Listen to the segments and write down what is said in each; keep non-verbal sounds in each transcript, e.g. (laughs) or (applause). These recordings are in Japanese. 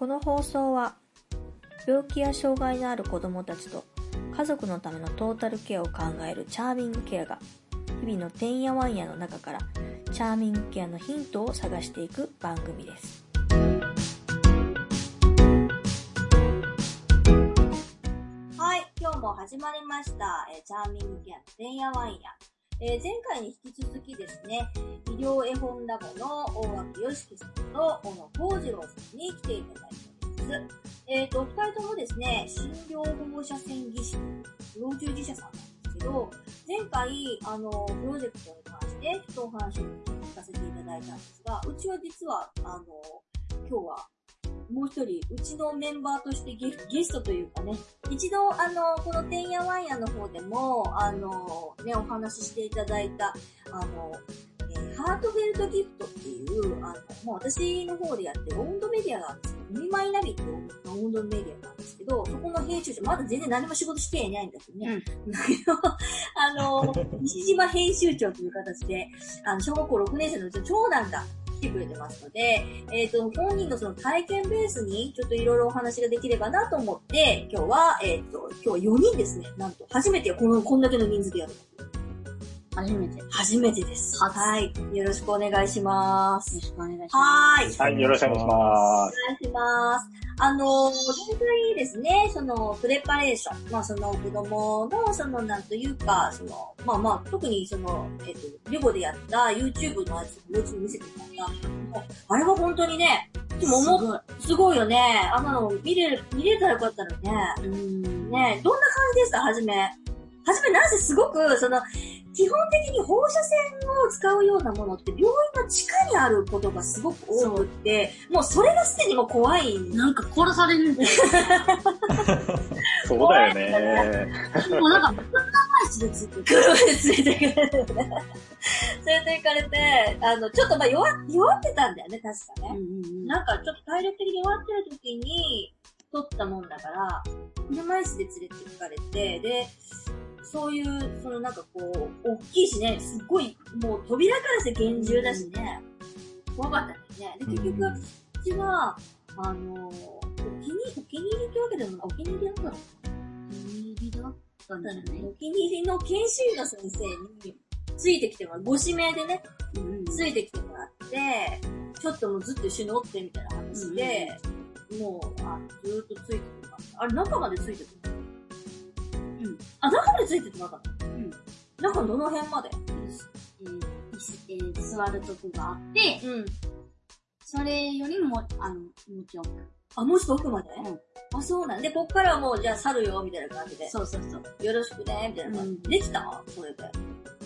この放送は病気や障害のある子どもたちと家族のためのトータルケアを考えるチャーミングケアが日々のてんやわんやの中からチャーミングケアのヒントを探していく番組です。はい、今日も始まりました、えチャーミングケアのてんやわんや。えー前回に引き続きですね、医療絵本ラボの大脇よしきさんと小野幸次郎さんに来ていただいております。えっ、と、お二人ともですね、診療保護者宣技師、老中自社さんなんですけど、前回、あの、プロジェクトに関して、ちょっとお話を聞かせていただいたんですが、うちは実は、あの、今日はもう一人、うちのメンバーとしてゲゲストというかね、一度、あの、このてんやわんやの方でも、あの、ね、お話ししていただいた、あの、えーハートフェルトギフトっていう、あの、もう私の方でやってる温度メディアがあるんですけど、ミマイナビっていう温度メディアなんですけど、そこの編集長、まだ全然何も仕事していないんだけどね。だけど、あの、(laughs) 西島編集長という形で、あの、小学校6年生のうちの長男が来てくれてますので、えっ、と、本人のその体験ベースにちょっといろいろお話ができればなと思って、今日は、えっ、と、今日は4人ですね。なんと、初めてこの、こんだけの人数でやる。初めて。よ初めてです。はい。よろしくお願いします。ろしくお願いします。はーい。はい、よろしくお願いしまお願いします。あの、前回ですね、その、プレパレーション。まあ、その、子供の、その、なんというか、その、まあまあ、特にその、えっ、と、リボでやった YouTube のやつをうちに見せてもらったんですけども、あれは本当にね、でも思っすごい。すごいよね。あの見れる、見れたらよかったのにね。うん。ねどんな感じでした？はじめ。はじめなぜすごく、その、基本的に放射線を使うようなものって病院の地下にあることがすごく多くって、もうそれがすでにもう怖い。なんか殺されるんだよ。す。そうだよね。もうなんか、車椅子でついてる。車で連れて行かれてね。連れて行かれて、あの、ちょっとまあ弱、弱ってたんだよね、確かね。んなんかちょっと体力的に弱ってる時に、取ったもんだから、車椅子で連れて行かれて、で、そういう、そのなんかこう、大きいしね、すっごい、もう扉からして厳重だしね、怖かったんだよね。で、結局、うちは、あの、お気に、お気に入りってわけでもない、お気に入りだったの。入りだったんじゃないお気に入りの研修医の先生に、ついてきてもらう、ご指名でね、うんついてきてもらって、ちょっともうずっと一緒におってみたいな話で、もう、あずーっとついててもらった。あれ、中までついててうん。あ、中までついててもらったのうん。中どの辺まで？えーえー座るとこがあって、うん。それよりも、あの、もちろん。あ、もうちょっと奥まで？うん。あ、そうなんで、こっからはもう、じゃあ去るよ、みたいな感じで。そうそうそう。よろしくね、みたいな感じうんで。できた？それで。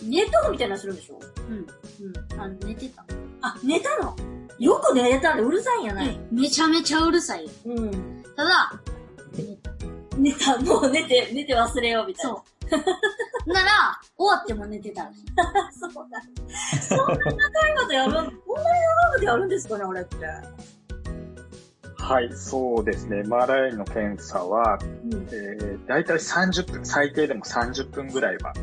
寝たのみたいなのするんでしょ？うん。うん。あの、寝てた。あ、寝たの？よく寝れたんで、うるさいんやない。めちゃめちゃうるさいよ。うん。ただ、寝た。寝た、もう寝て、寝て忘れよう、みたいな。そう。なら、終わっても寝てた。(laughs) そうだ。そんな長いことやるん、こんなに長いことやるんですかね、俺って。はい、そうですね。マーライの検査は、うん。えー、だいたい30分、最低でも30分ぐらいは、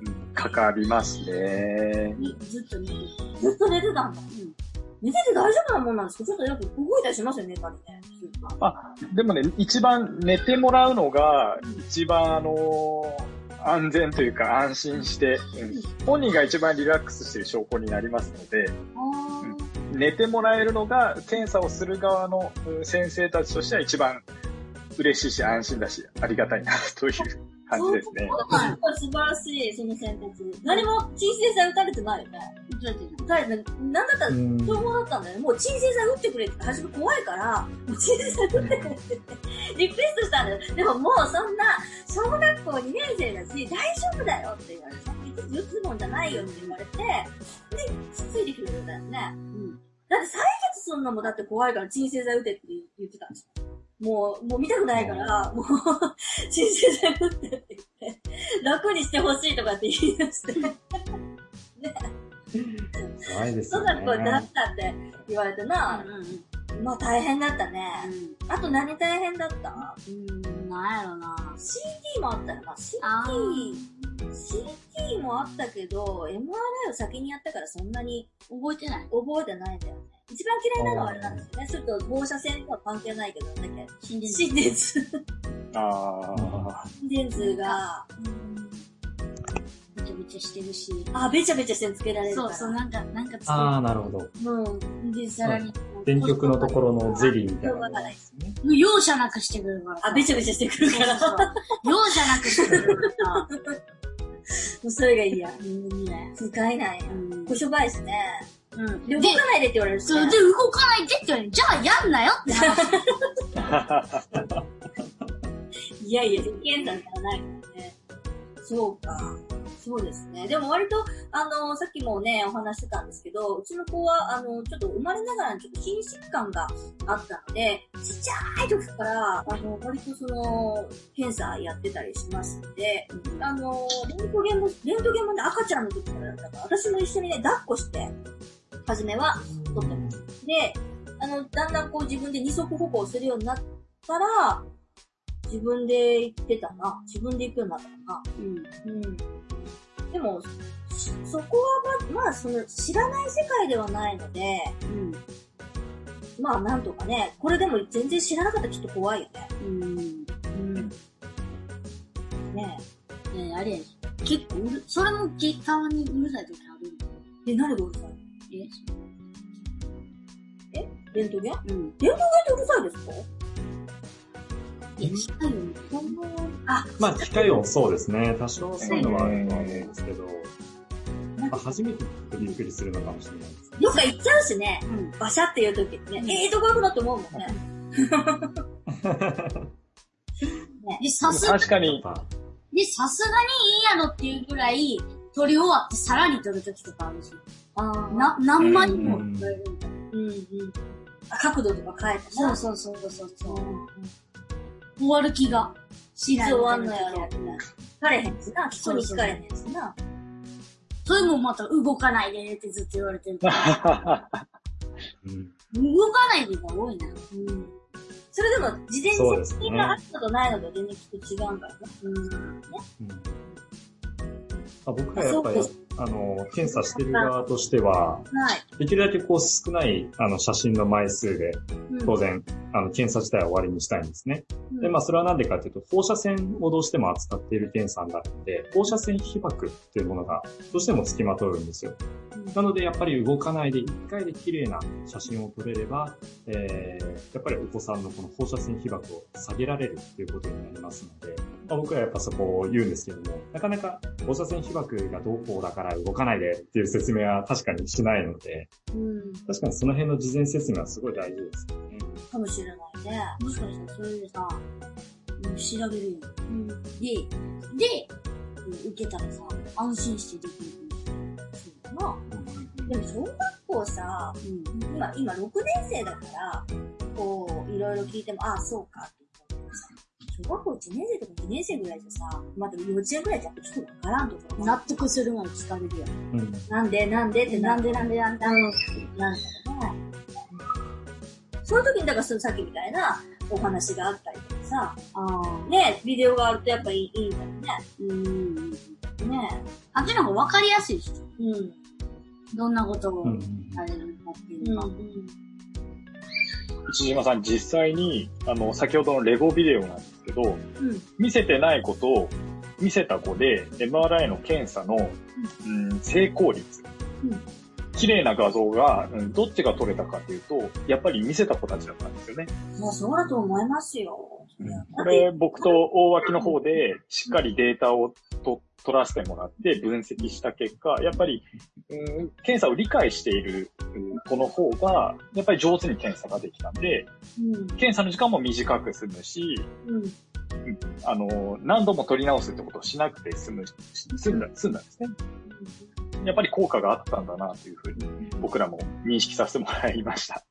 うん、かかりますね。にずっと寝てた。ずっと寝てたんだ。うん。寝てて大丈夫なもんなんですか？ちょっとよく動いたりしますよね、寝たりね。あ、でもね、一番寝てもらうのが、一番あのー安全というか安心して、うん、本人が一番リラックスしている証拠になりますので、あー。寝てもらえるのが検査をする側のうん先生たちとしては一番嬉しいし安心だしありがたいなという感じですね。素晴らしい、その選択。何も鎮静剤打たれてないよね。打たれてない。なんだったら、情報だったんだよね。もう鎮静剤打ってくれって、初め怖いから、もう鎮静剤打ってくれってリクエストしたんだよ。でももうそんな、小学校2年生だし、大丈夫だよって言われて、打つもんじゃないよって言われて、で、つついてくれるんだよね。うん。だって採血すんのもだって怖いから鎮静剤打てって言ってたんですよ。もう、もう見たくないから、もう、鎮静剤打ってって言って、楽にしてほしいとかって言い出して、(laughs) ね、怖いですよ小学校になっね。たって言われてな、うんうんまあ大変だったね。あと何大変だった？うん。うん、なんやろなな。CT もあったよな。あ CT、CT もあったけど、MRI を先にやったからそんなに覚えてない覚えてないんだよね。一番嫌いなのはあれなんですよね。それと放射線とは関係ないけど、なんだっけ心電図。心電図。ああ。心電図が、べちゃべちゃしてるし。あ、べちゃべちゃしてつけられるから。そうそう、なんか、なんかつけああ、なるほど。うん。で、さらに。電極のところのゼリーみたいなね。容赦なくしてくるからさ。あ、べちゃべちゃしてくるから。そうそう容赦なくしてくるからさ。(laughs) もうそれが嫌。うん、ね。使えない。うんこしょばいですね。うん。で、で動、かないでって言われるしそう、ねで、動かないでって言われる。じゃあやんなよって話。(laughs) いやいや、検査じゃないからね。そうか。そうですね。でも割と、あの、さっきもね、お話してたんですけど、うちの子は、あの、ちょっと生まれながらにちょっと心疾患があったので、ちっちゃい時から、あの、割とその、検査やってたりしますので、あの、レントゲンも、レントゲンもね、赤ちゃんの時からだったから、私も一緒にね、抱っこして、初めは撮ってます。で、あの、だんだんこう自分で二足歩行するようになったら、自分で行ってたな。自分で行くようになったかうん。な。うん。でも、しそこはま、まあ、その、知らない世界ではないので、うん。まあ、なんとかね、これでも全然知らなかったらきっと怖いよね。うん。うん。ねねあれやし結構うる、それもけたまにうるさい時あるんだよ。え。で、何がうるさいえ？レントゲン？うん。レントゲンってうるさいですか？いや、近いよね。あ、まあ、機械音そうですね。多少そういうのはあるとは思うんですけど、まあ、初めてびっくりするのかもしれないですね。どっか行っちゃうしね。うん。バシャっていう時ってね。ええとこ行くなって思うもんね。(laughs) で、さすが、確かに、で、さすがにいいやろっていうぐらい、撮り終わってさらに撮る時とかあるし。あな、何枚も撮れるみたいな。うんうん。あ角度とか変えてそうそうそうそうそう。終わる気がしないいつ終わんのやろ時ある。聞かれへんしな。基礎に聞かれへんしな。それもまた動かないでってずっと言われてるから。うん動かないでが多いな。うん。それでも、事前にそうですね説明があったとないのと全然きっと違うんだよね。うん。うんあ僕はやっぱりあの、検査してる側としては、はい。できるだけこう少ないあの写真の枚数で、うん当然、あの、検査自体は終わりにしたいんですね。うんで、まあ、それはなんでかっていうと、放射線をどうしても扱っている検査になるので、放射線被曝っていうものがどうしても付きまとうんですよ。なので、やっぱり動かないで一回で綺麗な写真を撮れれば、えー、やっぱりお子さんのこの放射線被曝を下げられるっていうことになりますので、まあ、僕はやっぱそこを言うんですけども、なかなか放射線被曝がどうこうだから動かないでっていう説明は確かにしないので、うん。確かにその辺の事前説明はすごい大事ですよね。かもしれないね。もしかしたらそれでさ、うん調べるよ。うん。で、で、うん受けたらさ、安心してできるそうだな。でも、小学校さ、うん。今、今6年生だから、こう、いろいろ聞いても、ああ、そうか小学校1年生とか2年生ぐらいじゃさ、まだ幼稚園ぐらいじゃちょっとわからんところ納得するまで聞かれるよ。うんなんでなんでってなんでなんでなんでなんなんだろうね。そういう時に、だからそのさっきみたいなお話があったりとかさ、ああ。ね、ビデオがあるとやっぱいいいいんだようん。ね。ねあっちの方が分かりやすいし、うん。どんなことをうんあれるのかっていううん。のが。内島さん実際に、あの、先ほどのレゴビデオなんですけど、うん。見せてないことを見せた子で MRI の検査の、うん、成功率。うん綺麗な画像が、うん、どっちが撮れたかというと、やっぱり見せた子たちだったんですよね。まあ、そうだと思いますよ。これ、僕と大脇の方でしっかりデータをと取らせてもらって分析した結果、やっぱり、うん、検査を理解しているうん子の方が、やっぱり上手に検査ができたんで、うん。検査の時間も短く済むし、うん。あの、何度も取り直すってことをしなくて済む、済んだ、済んだんですね。やっぱり効果があったんだなというふうに僕らも認識させてもらいました。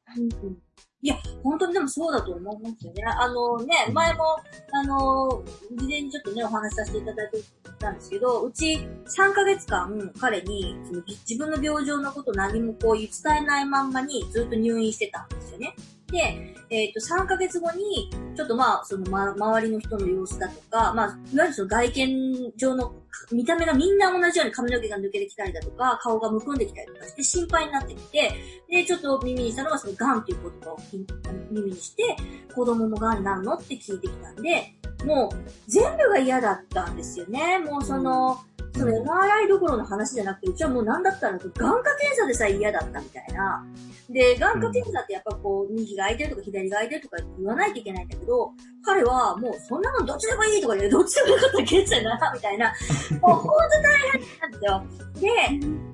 うんいや、本当にでもそうだと思いますよね。あのね、前も、あの、事前にちょっとね、お話しさせていただいてたんですけど、うち3ヶ月間彼にその自分の病状のこと何もこう伝えないまんまにずっと入院してたんですよね。で、えっ、と、3ヶ月後に、ちょっとまあ、その、ま、周りの人の様子だとか、まあ、いわゆるその外見上の見た目がみんな同じように髪の毛が抜けてきたりだとか、顔がむくんできたりとかして心配になってきて、で、ちょっと耳にしたのがその癌っていう言葉を耳にして、子供も癌になるのって聞いてきたんで、もう全部が嫌だったんですよね。もうその、それ MRI どころの話じゃなくて、うちはもう何だったら、眼科検査でさえ嫌だったみたいな。で、眼科検査ってやっぱこう、右が空いてるとか左が空いてるとか言わないといけないんだけど、彼はもうそんなのどっちでもいいとか言う、どっちでもよかったら検査だな、みたいな。(laughs) もうほんと大変なんですよ。で、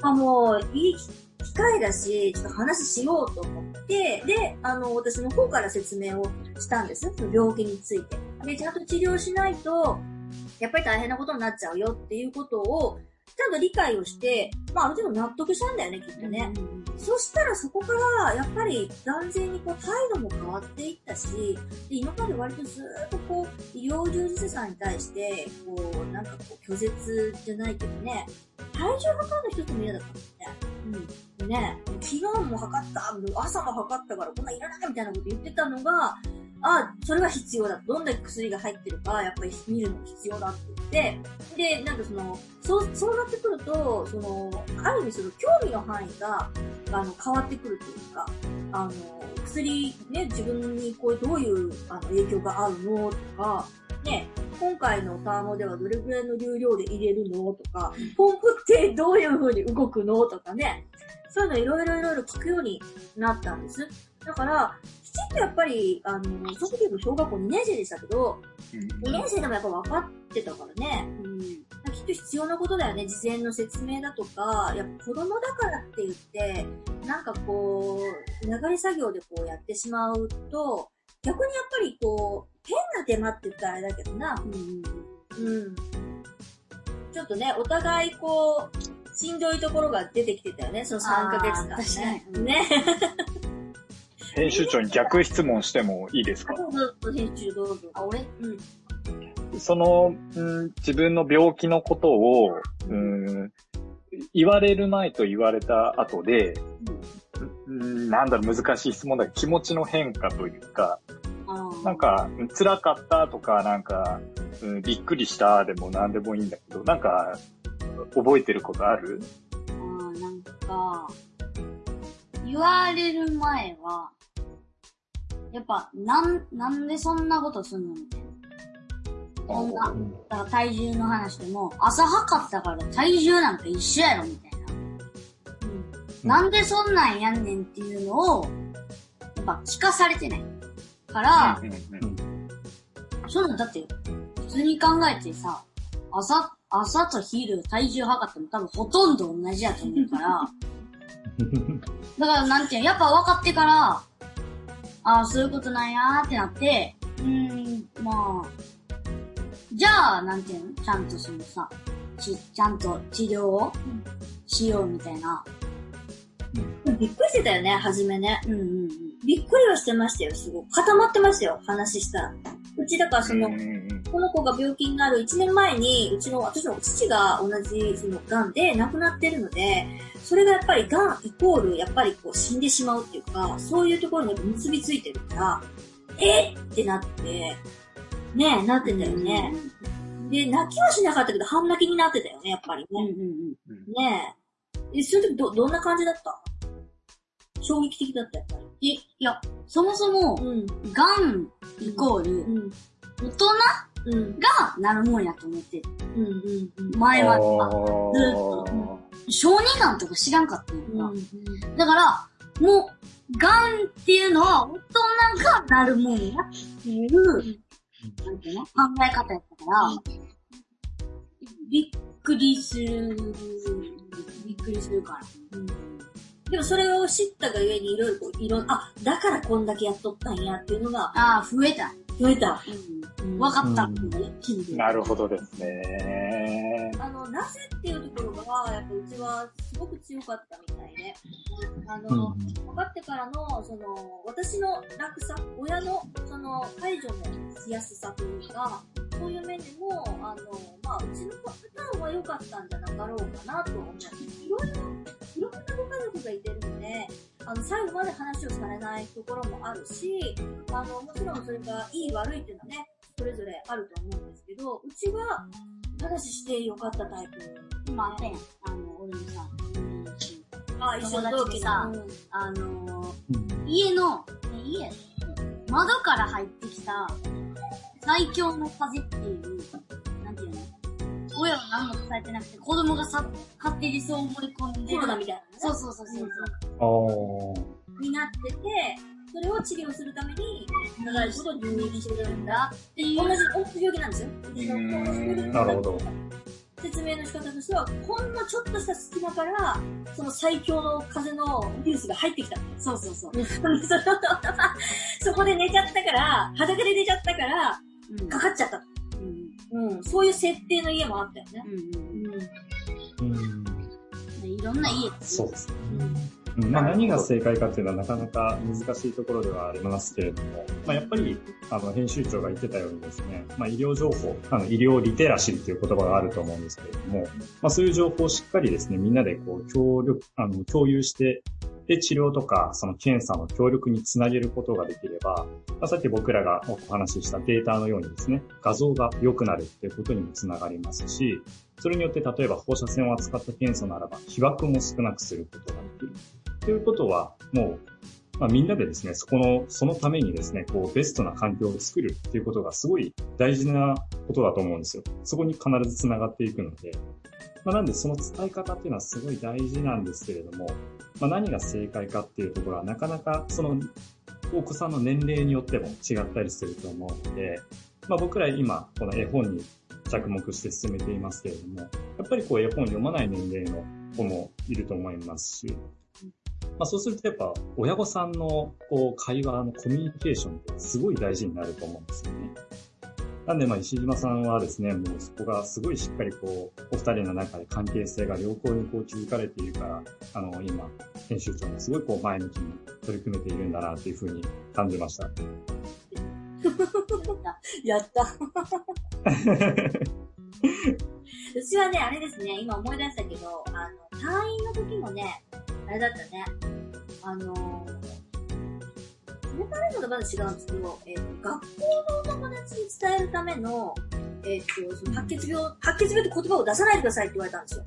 あもう、いい機会だし、ちょっと話しようと思って、で、あの、私の方から説明をしたんです。その病気について。で、ちゃんと治療しないと、やっぱり大変なことになっちゃうよっていうことを、ちゃんと理解をして、まあ、ある程度納得したんだよね、きっとね。そしたらそこから、やっぱり断然にこう態度も変わっていったし、で今まで割とずっとこう、医療従事者さんに対して、こう、なんかこう、拒絶じゃないけどね、体重測るの一つも嫌だったんですね。うん。ね、昨日も測った、朝も測ったからこんなんいらないみたいなこと言ってたのが、あ、それは必要だ。どんな薬が入ってるか、やっぱり見るの必要だって言って、で、なんかその、そう、そうなってくると、その、ある意味その興味の範囲が、あの、変わってくるというか、あの、薬、ね、自分にこう、どういう、あの、影響があるのとか、ね、今回のターモではどれぐらいの流量で入れるのとか、ポンプってどういう風に動くのとかね、そういうのいろいろいろいろ聞くようになったんです。だから、きちんとやっぱり、あの、その時も小学校2年生でしたけど、2年生でもやっぱ分かってたからね、うん、きっと必要なことだよね。事前の説明だとか、やっぱ子供だからって言って、なんかこう、流れ作業でこうやってしまうと、逆にやっぱりこう、変な手間って言ったらあれだけどな、うん、うん。ちょっとね、お互いこう、しんどいところが出てきてたよね、その3ヶ月間ね。ね。編集長に逆質問してもいいですか？編集どうぞ。あ、俺？うん。その、うん、自分の病気のことを、うん、言われる前と言われた後で、うん、なんだろう、難しい質問だけど、気持ちの変化というか、なんか、辛かったとか、なんか、うん、びっくりしたでも何でもいいんだけど、なんか、覚えてることある？ああ、なんか、言われる前は、やっぱ、なん、なんでそんなことすんのみたいな。そんな、だから体重の話でも、朝測ったから体重なんか一緒やろ、みたいな。うん。なんでそんなんやんねんっていうのを、やっぱ聞かされてない。から、うん、そうだって、普通に考えてさ、朝、朝と昼体重測っても多分ほとんど同じやと思うから、(laughs) だからなんていうの、やっぱ分かってから、ああ、そういうことなんやーってなって、うーん、まあ、じゃあ、なんていうの？ちゃんとそのさ、ち、ちゃんと治療をしようみたいな。びっくりしてたよね、初めね。うんうんうん。びっくりはしてましたよ、すごく。固まってましたよ、話したら。うちだからその、この子が病気になる1年前に、うちの、私の父が同じ、その、癌で亡くなってるので、それがやっぱり癌イコール、やっぱりこう死んでしまうっていうか、そういうところに結びついてるから、え？ってなって、ねなってたよね。で、泣きはしなかったけど、半泣きになってたよね、やっぱりね。うんうんうん、ねえ。え、その時ど、どんな感じだった？衝撃的だった、やっぱり。い、いや、そもそも、うん、癌イコール、うん、大人うん、がなるもんやと思ってる。うんうんうん、前は、ずっと。小児がんとか知らんかったのか、うん、だから、もう、がんっていうのは大人がなるもんやっていう、なんていうの？考え方やったから、びっくりする、びっくりするから。うんでもそれを知ったがゆえにいろいろ、いろ、あ、だからこんだけやっとったんやっていうのが。ああ、増えた。増えた。うん。わかった。うん、なるほどですね。あの、なぜっていうところが、やっぱうちはすごく強かったみたいで、あの、分かってからの、その、私の楽さ、親の、その、解除のしやすさというか、そういう面でも、あの、まあ、うちのパターンは良かったんじゃなかろうかなと思う。いろいろ、いろんなご家族がいてるので、あの、最後まで話をされないところもあるし、あの、もちろんそれがいい悪いっていうのはね、それぞれあると思うんですけど、うちは話してよかったタイプ。今あったやん。あの、俺のさ、あ、一緒の同期さの。うんあのうん家の、え家窓から入ってきた最強の風っていう、なんていうの？親は何も伝えてなくて、子供がさ勝手にそう思い込んでコロナみたいなね。そうそうそうそう。ああ。になってて、それを治療するために、長いこと入院してるんだっていう同じ、同じ病気なんですよ。うーん (laughs) なるほど。説明の仕方としては、ほんのちょっとした隙間から、その最強の風のウイルスが入ってきた。そうそうそう。(laughs) そこで寝ちゃったから、裸で寝ちゃったから、うんかかっちゃった。うんうん、そういう設定の家もあったよね。うんうんうん。うん。いろんな家そうですね。うんまあ、何が正解かっていうのはなかなか難しいところではありますけれども、まあ、やっぱり、あの、編集長が言ってたようにですね、まあ、医療情報、あの、医療リテラシーっていう言葉があると思うんですけれども、まあ、そういう情報をしっかりですね、みんなでこう、協力、あの、共有して、で、治療とか、その検査の協力につなげることができれば、まあ、さっき僕らがお話ししたデータのようにですね、画像が良くなるっていうことにもつながりますし、それによって例えば放射線を扱った検査ならば、被曝も少なくすることができる。ということは、もう、まあ、みんなでですね、そこの、そのためにですね、こう、ベストな環境を作るっていうことがすごい大事なことだと思うんですよ。そこに必ずつながっていくので。まあ、なんでその伝え方っていうのはすごい大事なんですけれども、まあ、何が正解かっていうところはなかなかそのお子さんの年齢によっても違ったりすると思うので、まあ、僕ら今この絵本に着目して進めていますけれども、やっぱりこう絵本読まない年齢の子もいると思いますし、まあ、そうするとやっぱ親御さんのこう会話のコミュニケーションってすごい大事になると思うんですよね。なんでまあ石島さんはですね、もうそこがすごいしっかりこう、お二人の中で関係性が良好にこう築かれているから、あの今、編集長もすごいこう前向きに取り組めているんだなというふうに感じました。(laughs) やった。うち (laughs) はね、あれですね、今思い出したけど、あの、退院の時もね、あれだったね、あのー、ネタレのがまだ違うんですけど、えっ、と、学校のお友達に伝えるための、えっ、と、その白血病、白血病って言葉を出さないでくださいって言われたんです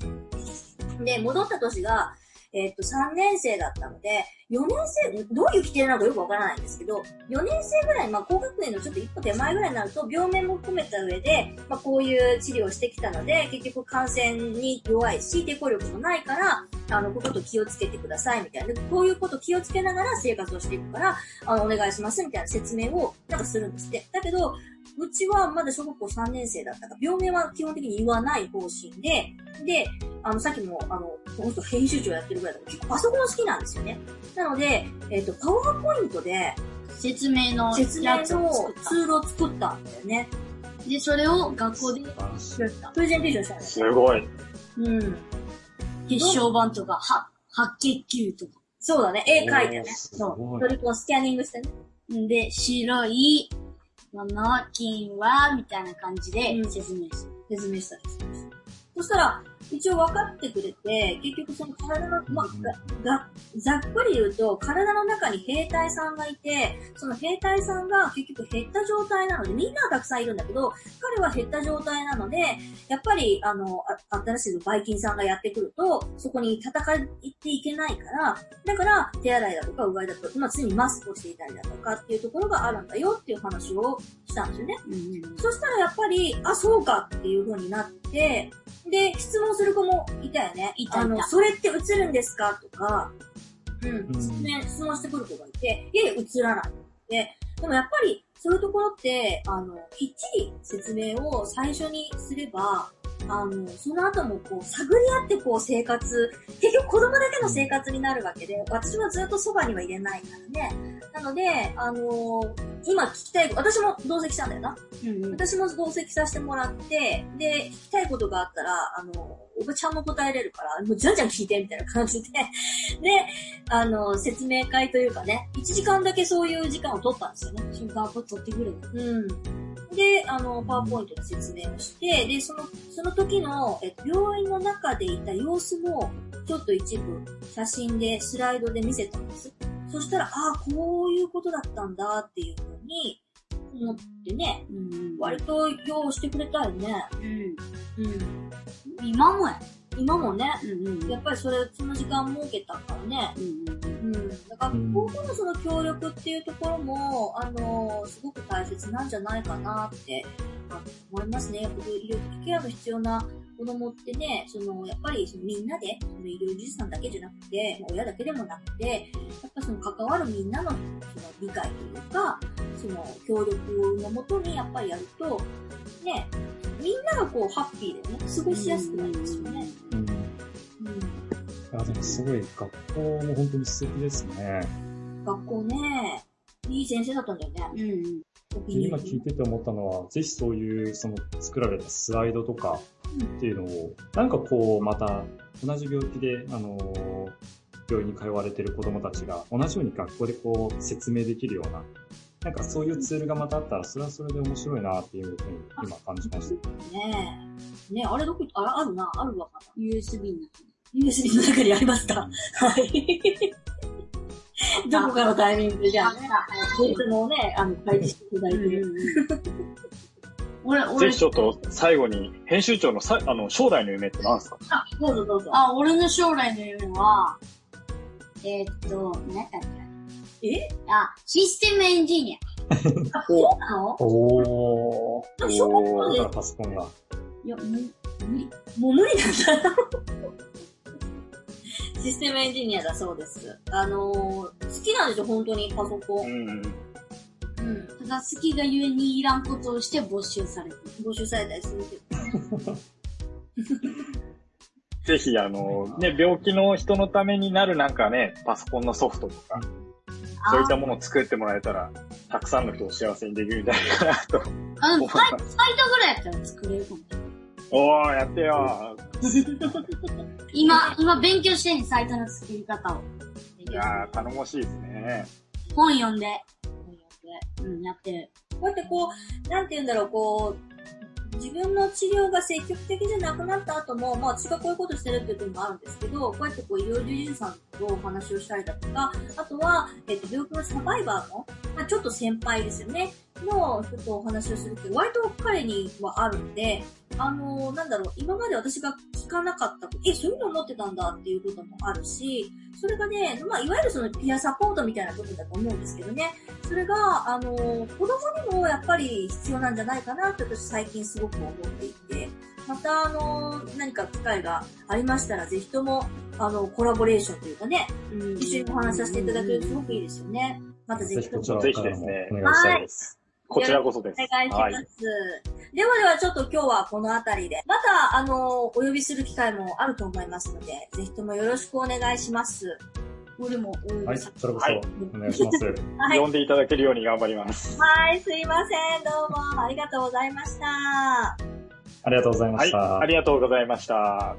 よ。で、戻った年が、えっ、と、3年生だったので、4年生、どういう規定なのかよくわからないんですけど、4年生ぐらい、まあ、高学年のちょっと一歩手前ぐらいになると、病名も含めた上で、まあ、こういう治療をしてきたので、結局感染に弱いし、抵抗力もないから、あの、こういうこと気をつけてください、みたいな。こういうこと気をつけながら生活をしていくから、あの、お願いします、みたいな説明を、なんかするんですって。だけど、うちはまだ小学校3年生だったから、病名は基本的に言わない方針で、で、あの、さっきも、あの、この人編集長やってるぐらいだから、結構パソコン好きなんですよね。なので、えっ、と、パワーポイントで説明の説明やつをの作っツールを作ったんだよね。た。で、それを学校で。プレゼンテーションしたんですすごい。うん。血小板とか、は白血球とか。そうだね。絵描いてね。すそう。それこうスキャニングしてね。んで、白いもの、金は、みたいな感じでうん説明する。説明したです。そしたら、一応分かってくれて、結局その体の、ま、が、が、ざっくり言うと、体の中に兵隊さんがいて、その兵隊さんが結局減った状態なので、みんなはたくさんいるんだけど、彼は減った状態なので、やっぱり、あの、あ新しいバイキンさんがやってくると、そこに戦っていけないから、だから、手洗いだとか、うがいだとか、まあ、常にマスクをしていたりだとかっていうところがあるんだよっていう話をしたんですよね。うんそしたらやっぱり、あ、そうかっていう風になって、で、質問する子もいたよね。いたいたあの、それって映るんですか？とか、うん、うんね、質問してくる子がいて、いやいや、映らない。で、でもやっぱり、そういうところって、あの、きっちり説明を最初にすれば、あの、その後もこう、探り合ってこう生活、結局子供だけの生活になるわけで、私はずっとそばにはいれないからね。なので、あの今聞きたい、私も同席したんだよな。うんうん。私も同席させてもらって、で、聞きたいことがあったら、あの、おばちゃんも答えれるから、もうじゃんじゃん聞いて、みたいな感じで。(laughs) で、あの、説明会というかね、1時間だけそういう時間を取ったんですよね。瞬間を取ってくれる。うん。で、あの、パワーポイントで説明をして、で、その、その時の、え病院の中でいた様子も、ちょっと一部写真でスライドで見せたんです。そしたら、ああ、こういうことだったんだっていうふうに思ってね、うん。割と用意してくれたよね。うん。うん。今もや。今もね、うんうん。やっぱりそれ、その時間設けたからね。うんうんうん。だから、うん今後のその協力っていうところも、あのすごく大切なんじゃないかなって、あ思いますね。やっぱり医療的ケアの必要な子供ってね、その、やっぱりそのみんなで、その医療従事さんだけじゃなくて、まあ親だけでもなくて、やっぱその関わるみんなのその理解というか、その協力のもとにやっぱりやると、ね、みんながこうハッピーでね、過ごしやすくなりますよね。うん。いうん。や、でもすごい、学校も本当に素敵ですね。学校ね、いい先生だったんだよね。うん今聞いてて思ったのは、ぜひそういう、その作られたスライドとかっていうのを、なんかこう、また、同じ病気で、あのー病院に通われてる子供たちが、同じように学校でこう、説明できるような、なんかそういうツールがまたあったら、それはそれで面白いなっていうふうに今感じました。ねえ。ねえ、あれどこ、ああるな、あるわ。かな。USB の USB の中にありました。はい。(laughs) どこかのタイミングでじゃあね、データもね、あの、開示していた。だいて。俺、俺ぜひ、ちょっと最後に、編集長のさあの将来の夢って何ですかあ、どうぞどうぞ。あ、俺の将来の夢は、えーっと、何だった。っけえ？あ、システムエンジニあ、そうなの？おー。でも小学校でだからパソコンが。ア。いや、む、無理。もう無理なんだ。システムエンジニアだそうです。あのー、好きなんですよ、本当に、パソコン。うん。うん。ただ好きがゆえにいらんことをして没収されてる。募集されたりするけど。(laughs) ぜひ、あの、ね、病気の人のためになるなんかね、パソコンのソフトとか、そういったものを作ってもらえたら、たくさんの人を幸せにできるんじゃないかなと。あの、サイトぐらいやったら作れるかもしれない。おー、やってよ今、今勉強してんサイトの作り方を。いやー、頼もしいですね。本読んで、うん、やってる。こうやってこう、なんて言うんだろう、こう、自分の治療が積極的じゃなくなった後も、まあ私がこういうことしてるっていうのもあるんですけど、こうやってこう医療従事者さんとお話をしたりだとか、あとは、えっと、病気のサバイバーの、まあちょっと先輩ですよね、の人とお話をするって、割と彼にはあるんで、あのーなんだろう、今まで私が聞かなかった、え、そういうの思ってたんだっていうこともあるし、それがね、まあいわゆるそのピアサポートみたいなことだと思うんですけどね、それが、あの、子供にもやっぱり必要なんじゃないかなって私最近すごく思っていて、また、あの、何か機会がありましたら、ぜひとも、あの、コラボレーションというかね、うん。一緒にお話しさせていただけるとすごくいいですよね。またぜひとも。ぜひですねお願いしたいです。こちらこそです。お願いします。はい。ではではちょっと今日はこの辺りで、また、あの、お呼びする機会もあると思いますので、ぜひともよろしくお願いします。俺も、はい、それこはいそお願いします。はい。呼んでいただけるように頑張ります。はい、すいません。どうもありがとうございました。ありがとうございまはい。した。ありがとうございました。